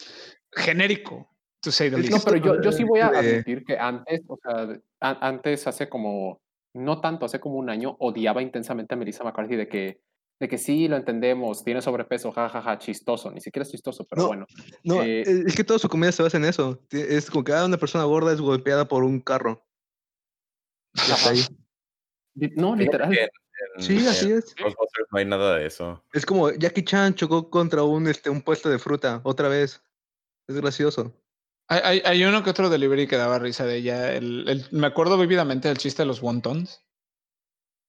genérico, to say the que No, least. pero yo, yo sí voy a Eh, admitir que antes, o sea, a- antes hace como, no tanto, hace como un año, odiaba intensamente a Melissa McCarthy de que, de que sí, lo entendemos, tiene sobrepeso, jajaja, chistoso, ni siquiera es chistoso, pero No. bueno. No, Eh, eh, es que toda su comedia se basa en eso. Es como que cada una persona gorda es golpeada por un carro. Ahí. No, literal. que en- en- Sí, así en es. No hay nada de eso. Es como Jackie Chan chocó contra un, este, un puesto de fruta otra vez. Es gracioso. Hay, hay, uno que otro delivery que daba risa de ella. El, el- me acuerdo vívidamente del chiste de los wontons.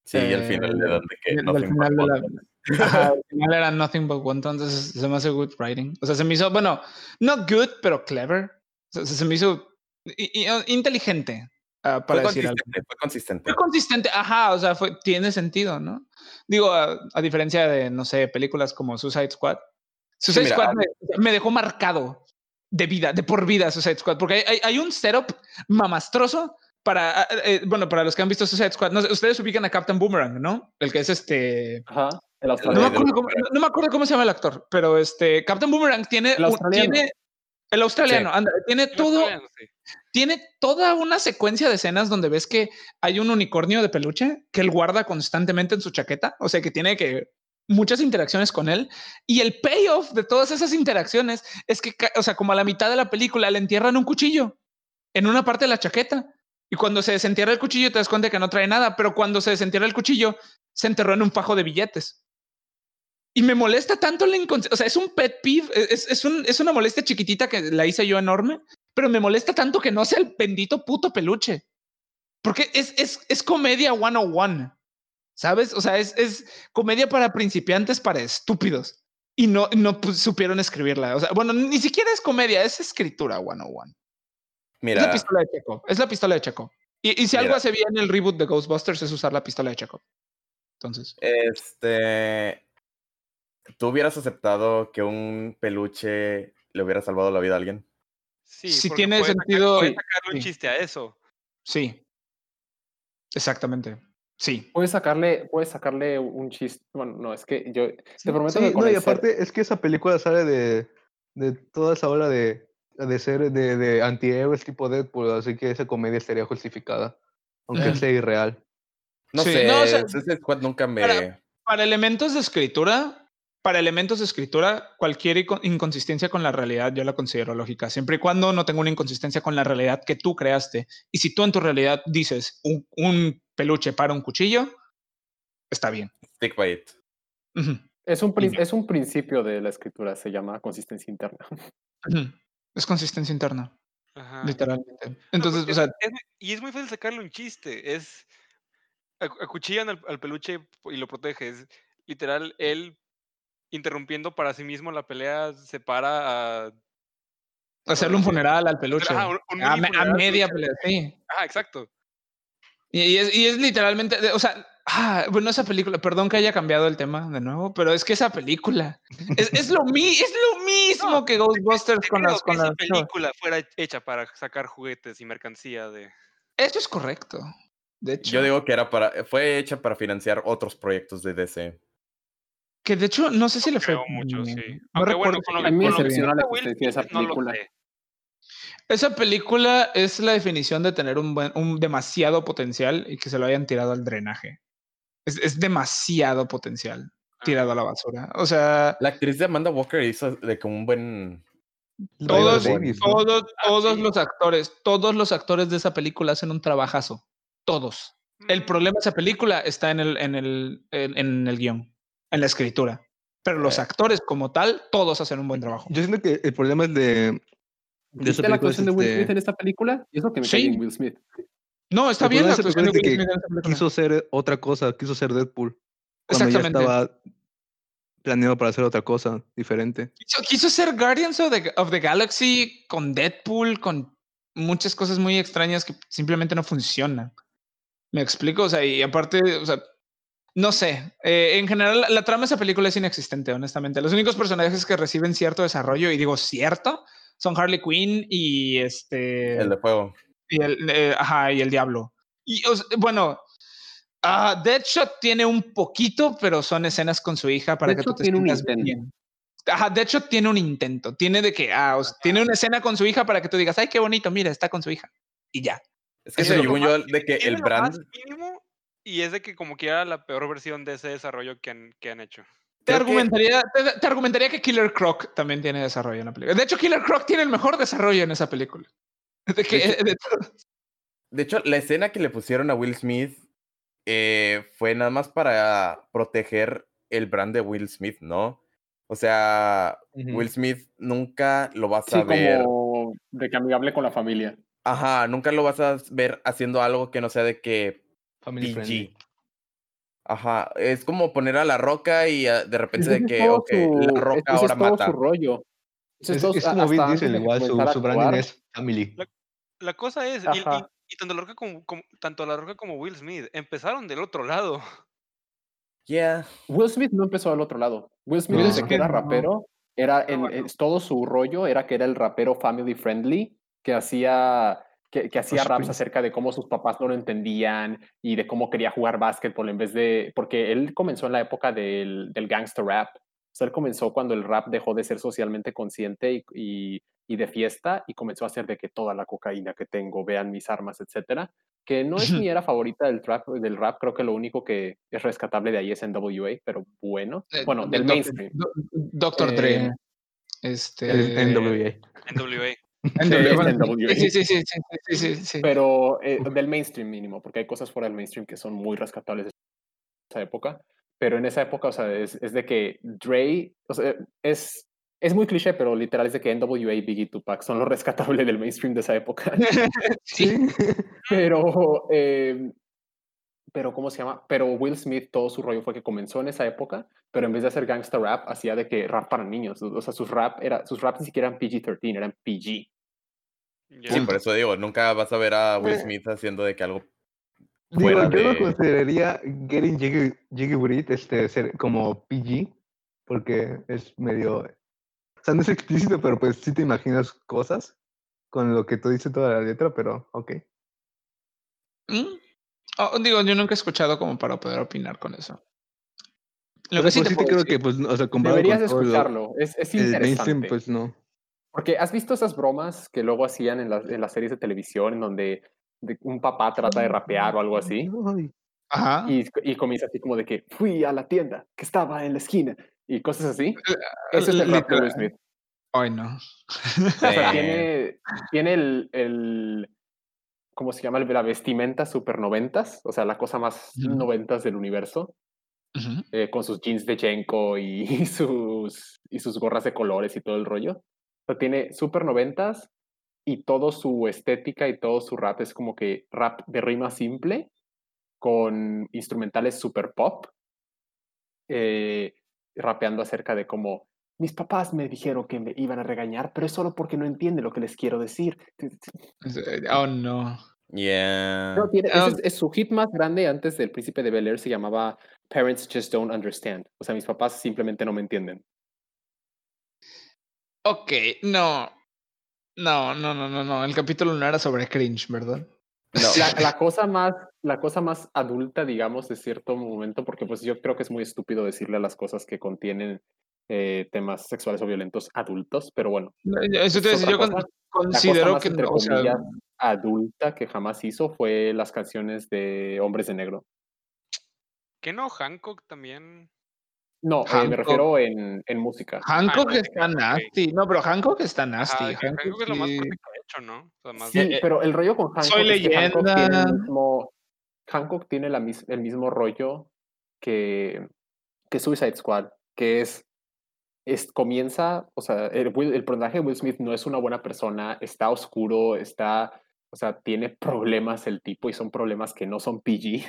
Sí, y al final le dan de que no del se final de la-. Ajá, al final era nothing but wontons. entonces Se me hace good writing. O sea, se me hizo, bueno, no good, pero clever. O sea, se, me hizo i- i- inteligente ah, para Fue decir algo. consistente, fue consistente. Fue consistente, ajá, o sea, fue, tiene sentido, ¿no? Digo, a, a diferencia de, no sé, películas como Suicide Squad. Suicide mira, Squad me, me dejó marcado de vida, de por vida Suicide Squad, porque hay, hay, hay un setup mamastroso para, ah, eh, bueno, para los que han visto Suicide Squad, no ustedes ubican a Captain Boomerang, ¿no? El que es este... Ajá, el No me, australiano. acuerdo cómo, no- no me acuerdo cómo se llama el actor, pero este Captain Boomerang tiene, El australiano. tiene el australiano, anda, tiene El todo, australiano, sí. tiene toda una secuencia de escenas donde ves que hay un unicornio de peluche que él guarda constantemente en su chaqueta, o sea que tiene que muchas interacciones con él y el payoff de todas esas interacciones es que, o sea, como a la mitad de la película le entierran un cuchillo en una parte de la chaqueta y cuando se desentierra el cuchillo te das cuenta que no trae nada, pero cuando se desentierra el cuchillo se enterró en un fajo de billetes. Y me molesta tanto la inconsistencia. O sea, es un pet peeve, e, es, es una molestia chiquitita que la hice yo enorme, pero me molesta tanto que no sea el bendito puto peluche. Porque es, es, es comedia 101. ¿Sabes? O sea, es, es comedia para principiantes, para estúpidos. Y no, no pues, supieron escribirla. O sea, bueno, ni siquiera es comedia, es escritura 101. Mira. Es la pistola de Checo. Es la pistola de Checo. Y, y si algo Mira. hace bien el reboot de Ghostbusters es usar la pistola de Checo. Entonces, Este. ¿Tú hubieras aceptado que un peluche le hubiera salvado la vida a alguien? Sí, Si tiene sacar- sentido- sacarle un sí. chiste a eso. sí. Exactamente. Sí. Puedes sacarle, puedes sacarle un chiste. Bueno, no, es que yo te prometo Sí, que con no, y el ser- aparte es que esa película sale de, de toda esa ola de, de ser de, de antihéroes tipo Deadpool, así que esa comedia estaría justificada, aunque Ujú. sea irreal. No Sí, sé, no, o sea, Squad nunca me. para- Para elementos de escritura, para elementos de escritura, cualquier inconsistencia con la realidad yo la considero lógica, siempre y cuando no tenga una inconsistencia con la realidad que tú creaste. Y si tú en tu realidad dices un, un peluche para un cuchillo, está bien. Stick by it. Es, un, es un principio de la escritura, se llama consistencia interna. Es consistencia interna, Ajá. literalmente. No, Entonces, porque o sea, es muy- y es muy fácil sacarle un chiste. Es. acu- Acuchillan al, al peluche y lo protege. Es literal, él interrumpiendo para sí mismo la pelea se para a. hacerle un funeral al peluche. Ajá, un- un a, a media peluche. pelea, sí. Ah, exacto. Y, y es, y es literalmente, o sea, ah, bueno, esa película, perdón que haya cambiado el tema de nuevo, pero es que esa película es, es lo, mi, es lo mismo No, que Ghostbusters Te con las... que Con esa las película fuera hecha para sacar juguetes y mercancía de. Eso es correcto. De hecho, Yo digo que era para. Fue hecha para financiar otros proyectos de DC. que de hecho, no sé si le fue. Creo mucho, sí. No Aunque recuerdo bueno, con lo le A mí me fue con lo que esa Smith, no lo película. sé. Esa película es la definición de tener un, buen, un demasiado potencial y que se lo hayan tirado al drenaje. Es, es demasiado potencial tirado a la basura. O sea, La actriz de Amanda Walker hizo de como un buen. todos, Viola Davis, ¿no? todos, Ah, todos sí. los actores, todos los actores de esa película hacen un trabajazo. Todos. El Mm, problema de esa película está en el, en el, en, en el guion, en la escritura. Pero los Eh. actores como tal, todos hacen un buen trabajo. Yo siento que el problema es de, de esa ¿Viste la actuación de Will Smith en esta película? Y eso que me Sí. cae Will Smith. No, está bien la de esa actuación de película Will es Smith en esa película. quiso ser otra cosa, quiso ser Deadpool. Cuando ya Exactamente. estaba planeado para hacer otra cosa diferente. Quiso, quiso ser Guardians of the, of the Galaxy con Deadpool, con muchas cosas muy extrañas que simplemente no funcionan. ¿Me explico? O sea, y aparte, o sea, no sé. eh, en general, la, la trama de esa película es inexistente, honestamente. Los únicos personajes que reciben cierto desarrollo, y digo cierto, son Harley Quinn y este. El de fuego. y el, eh, ajá, y el diablo. Y o sea, bueno, ah, Deadshot tiene un poquito, pero son escenas con su hija para que tú Deadshot te intento. bien. Ajá, Deadshot tiene un intento. Tiene de que, ah, o sea, tiene una escena con su hija para que tú digas, ay, qué bonito, mira, está con su hija. Y ya. Es que según yo, de que el brand. más mínimo y es de que como que era la peor versión de ese desarrollo que han, que han hecho. Te Creo que- argumentaría, te, te argumentaría que Killer Croc también tiene desarrollo en la película. De hecho, Killer Croc tiene el mejor desarrollo en esa película. De que, hecho- de todo. De hecho, la escena que le pusieron a Will Smith eh, fue nada más para proteger el brand de Will Smith, ¿no? O sea. Will Smith nunca lo vas Sí, a ver. como de que amigable con la familia. Ajá, nunca lo vas a ver haciendo algo que no sea de que Family friendly. Ajá, es como poner a la roca y ah, de repente de Ese es que, ok, su- la roca ese es ahora todo mata. su rollo. Ese Es, todo- es como de que igual su, su branding es Family. La cosa es, y, y- Ajá. y tanto la roca como, como- tanto la roca como Will Smith empezaron del otro lado. Yeah. Will Smith no empezó al otro lado. Will Smith No. desde que era rapero, era en, bueno. es- todo su rollo era que era el rapero family friendly, que hacía, que, que hacía raps Prince. acerca de cómo sus papás no lo entendían y de cómo quería jugar básquetbol en vez de, porque él comenzó en la época del, del gangster rap. O sea, él comenzó cuando el rap dejó de ser socialmente consciente y, y, y de fiesta y comenzó a hacer de que toda la cocaína que tengo, vean mis armas, etcétera. Que no es mi era favorita del, trap, del rap, creo que lo único que es rescatable de ahí es NWA, pero bueno. Eh, Bueno, del Dr. mainstream. Do- Dr. Eh, Dre. Este. El NWA. NWA. Sí, sí, sí, sí, sí, sí, sí. pero eh, del mainstream mínimo, porque hay cosas fuera del mainstream que son muy rescatables de esa época. pero en esa época, o sea, es, es de que Dre, o sea, es, es muy cliché, pero literal es de que NWA, Biggie, Tupac son lo rescatable del mainstream de esa época. sí. Pero, eh, pero, ¿cómo se llama? Pero Will Smith, todo su rollo fue que comenzó en esa época, pero en vez de hacer gangsta rap, hacía de que rap para niños. O sea, sus rap, era, sus raps ni siquiera eran PG-13, eran PG. Sí, por eso digo, nunca vas a ver a Will Eh. Smith haciendo de que algo Digo, fuera yo lo de- consideraría Getting Jiggy, Jiggy with este, ser como PG, porque es medio... O sea, no es explícito, pero pues sí te imaginas cosas con lo que tú dices toda la letra, pero ok. Mm. Oh, digo, yo nunca he escuchado como para poder opinar con eso. Lo que sí pues, te sí te creo decir- que, pues, o sea, comparado Deberías con lo- escucharlo, es, es el mainstream, interesante. pues no. Porque has visto esas bromas que luego hacían en las, en las series de televisión en donde de- un papá trata de rapear o algo así Ajá. y, y comienza así como de que fui a la tienda que estaba en la esquina y cosas así. Ese es el rap de Will. Smith. Ay, no. O sea, tiene, tiene el, el, ¿cómo se llama? La vestimenta super noventas, o sea, la cosa más noventas del universo, Ujú. eh, con sus jeans de Jenko y, sus, y sus gorras de colores y todo el rollo. O sea, tiene super noventas y todo su estética y todo su rap es como que rap de rima simple con instrumentales super pop, eh, rapeando acerca de cómo mis papás me dijeron que me iban a regañar, pero es solo porque no entiende lo que les quiero decir. Oh, no. Yeah. No, tiene- ese es, es su hit más grande antes del Príncipe de Bel Air se llamaba Parents Just Don't Understand. O sea, mis papás simplemente no me entienden. Ok, no. No, no, no, no, no. El capítulo no era sobre cringe, ¿verdad? No. La, la cosa más, la cosa más adulta, digamos, de cierto momento, porque pues yo creo que es muy estúpido decirle a las cosas que contienen eh, temas sexuales o violentos adultos, pero bueno. Eso te es decía, yo otra con- cosa. La cosa considero más, que entre no, o sea, comillas, adulta que jamás hizo fue las canciones de Hombres de Negro. ¿Qué no? Hancock también. No, eh, me refiero en, en música. Hancock Ah, está nasty. No, pero Hancock está nasty. Que Hancock es lo más ha hecho, ¿no? O sea, más Sí, Eh, pero el rollo con Hancock Soy es que Hancock tiene el leyenda. mismo, Hancock tiene la mis- el mismo rollo que, que Suicide Squad, que es, es comienza, o sea, el, el personaje de Will Smith no es una buena persona, está oscuro, está, o sea, tiene problemas el tipo y son problemas que no son PG,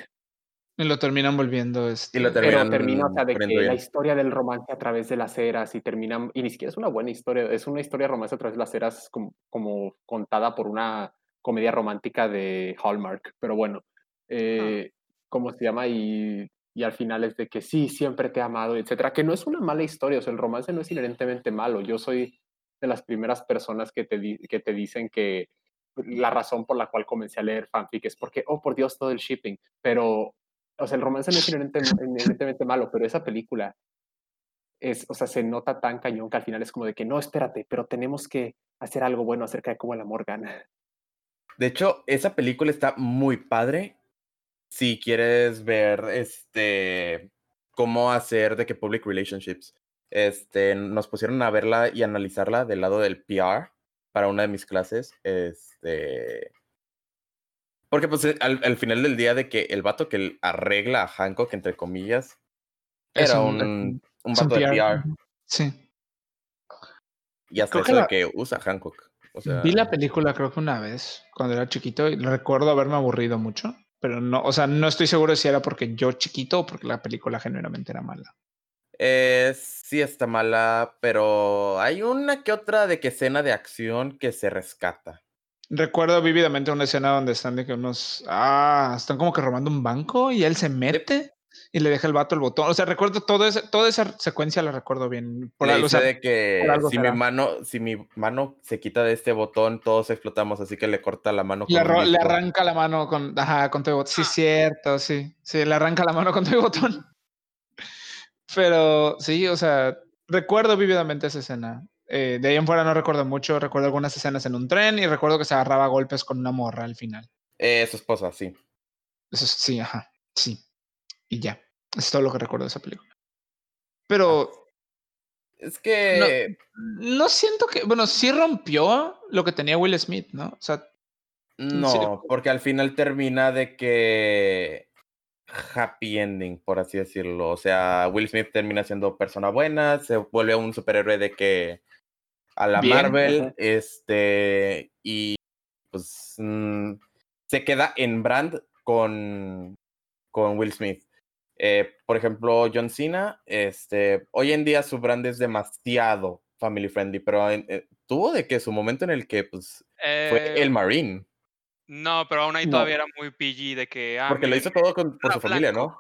Y lo terminan volviendo. Este... Y lo pero Terminan termina, o sea, de que poniendo la bien. historia del romance a través de las eras y termina, y ni siquiera es una buena historia, es una historia de romance a través de las eras como, como contada por una comedia romántica de Hallmark, pero bueno, eh, ¿cómo se llama? Y, y al final es de que sí, siempre te he amado, etcétera, que no es una mala historia, o sea, el romance no es inherentemente malo, yo soy de las primeras personas que te, di- que te dicen que la razón por la cual comencé a leer fanfic es porque, oh, por Dios, todo el shipping, pero o sea, el romance no es inherente- inherentemente malo, pero esa película es, o sea, se nota tan cañón que al final es como de que no, espérate, pero tenemos que hacer algo bueno acerca de cómo el amor gana. De hecho, esa película está muy padre. Si quieres ver este cómo hacer de que public relationships. Este, nos pusieron a verla y analizarla del lado del PR para una de mis clases. Este. Porque, pues, eh, al, al final del día, de que el vato que arregla a Hancock, entre comillas, Es era un- un, un es un vato de PR. Sí. Y hasta Creo que eso de que usa Hancock. O sea, Vi la película creo que una vez, cuando era chiquito, y recuerdo haberme aburrido mucho, pero no, o sea, no estoy seguro si era porque yo chiquito o porque la película genuinamente era mala. Eh, sí está mala, pero hay una que otra de que escena de acción que se rescata. Recuerdo vívidamente una escena donde están de que unos, ah, están como que robando un banco y él se mete y le deja el vato el botón. O sea, recuerdo todo ese, toda esa secuencia la recuerdo bien. Por Le algo, o dice sea, de que por algo si mi mano, si mi mano se quita de este botón, todos explotamos, así que le corta la mano con le, arro- le arranca la mano con, ajá, con tu botón. Sí, Ah. cierto, sí. Sí, le arranca la mano con tu botón. Pero sí, o sea, recuerdo vívidamente esa escena. Eh, de ahí en fuera no recuerdo mucho. Recuerdo algunas escenas en un tren y recuerdo que se agarraba a golpes con una morra al final. Eh, su esposa, sí. Eso sí, ajá, sí. Y ya. Es todo lo que recuerdo de esa película. Pero Es que no siento que, bueno, sí rompió lo que tenía Will Smith, ¿no? O sea, no, porque al final termina de que happy ending, por así decirlo. O sea, Will Smith termina siendo persona buena, se vuelve un superhéroe de que a la Bien, Marvel, ajá. este, y pues mm, se queda en brand con, con Will Smith. Eh, por ejemplo, John Cena, este, hoy en día su brand es demasiado family friendly, pero en- eh, tuvo de que su momento en el que pues fue Eh, el Marine, No, pero aún ahí No. todavía era muy PG de que. Ah, porque lo hizo todo con- por su familia. ¿no?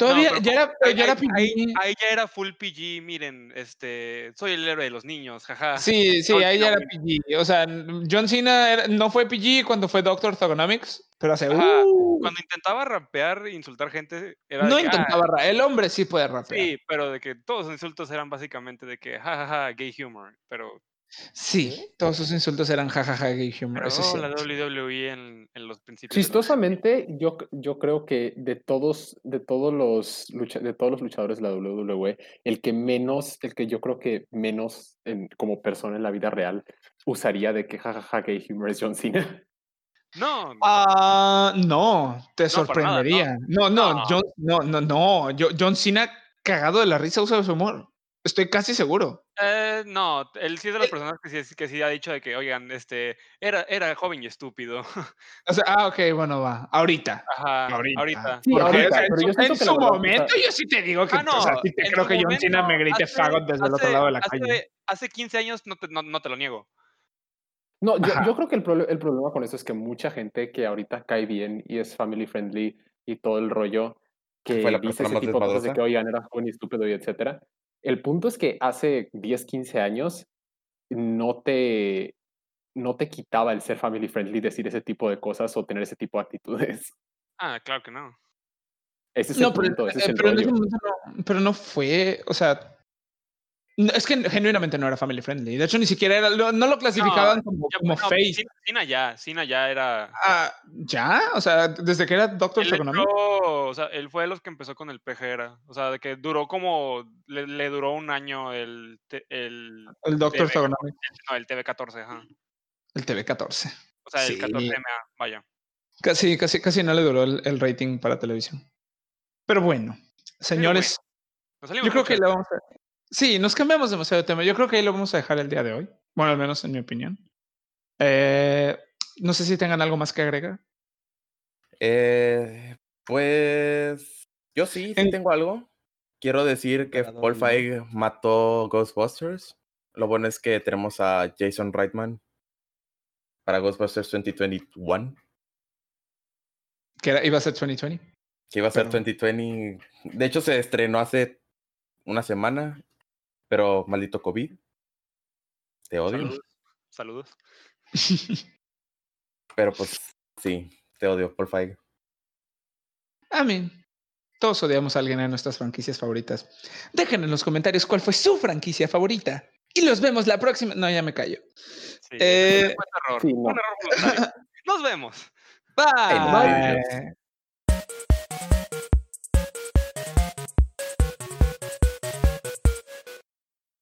Todavía, ya era, ahí, ya era ahí- PG. ahí ya era full PG, miren, este, soy el héroe de los niños, jaja. Sí, sí, ahí ya era PG. O sea, John Cena era- no fue PG cuando fue Doctor Thugonomics, pero hace. Uh, Cuando intentaba rapear insultar gente, era de no ah, intentaba ra- El hombre sí puede rapear. sí, pero de que todos los insultos eran básicamente de que, jajaja, gay humor, pero, Sí, todos sus insultos eran jajaja gay humor. pero eso es oh, la. WWE en, en los principios. los- Chistosamente, yo, yo creo que de todos, de todos los lucha- de todos los luchadores de la WWE, el que menos, el que yo creo que menos en- como persona en la vida real usaría de que jajaja gay humor es John Cena. No, Ah, no, te No, nada, sorprendería. No, no, No. John, no, no, no. Yo- John Cena cagado de la risa usa su humor. Estoy casi seguro. eh, no, él sí es de las Eh. personas que sí, que sí ha dicho de que, oigan, este, era, era joven y estúpido. O sea, ah, ok, bueno, va. Ahorita. Ajá, Ahorita. ahorita. Sí, Porque, ahorita, o sea, en pero su, yo siento en que su la verdad, o sea- momento yo sí te digo que, Ah, no, o sea, sí te creo que John Cena me grite hace- fagot desde el otro lado de la hace- calle. Hace 15 años no te, no, no te lo niego. No, yo, creo que el, el problema con eso es que mucha gente que ahorita cae bien y es family friendly y todo el rollo, que Fue la dice ese tipo de cosas de que, oigan, era joven y estúpido y etcétera. El punto es que hace 10, 15 años no te, no te quitaba el ser family friendly decir ese tipo de cosas o tener ese tipo de actitudes. Ah, claro que no. Ese es No, el pero, punto, ese eh, es el pero en ese momento no, pero no fue, o sea, es que genuinamente no era family friendly. De hecho, ni siquiera era, no lo clasificaban como, como no, face. Ya, Cena ya era. Ah, ¿Ya? O sea, desde que era Doctor Él, entró, o sea, él fue de los que empezó con el PG era. O sea, de que duró como. Le, le duró un año el. el El Doctor TV, no, el TV14, ajá. El TV14. O sea, el Sí. 14MA, vaya. Casi, casi, casi no le duró el, el rating para televisión. Pero bueno, señores, yo creo que lo vamos a... Sí, nos cambiamos demasiado de tema. Yo creo que ahí lo vamos a dejar el día de hoy. Bueno, al menos en mi opinión. Eh, no sé si tengan algo más que agregar. Eh, pues yo sí, sí En- tengo algo. Quiero decir que Paul Feig mató Ghostbusters. Lo bueno es que tenemos a Jason Reitman para Ghostbusters 2021, Que era- iba a ser 2020. que iba a ser Pero- 2020. De hecho, se estrenó hace una semana, pero maldito COVID. Te odio. Saludos. Saludos. Pero pues sí, te odio, Paul Feig. A mí. Todos odiamos a alguien en nuestras franquicias favoritas. Dejen en los comentarios cuál fue su franquicia favorita. Y los vemos la próxima. No, ya me callo. Sí, Eh, fue un error. sí, no. un error. Nos vemos. Bye. Bye.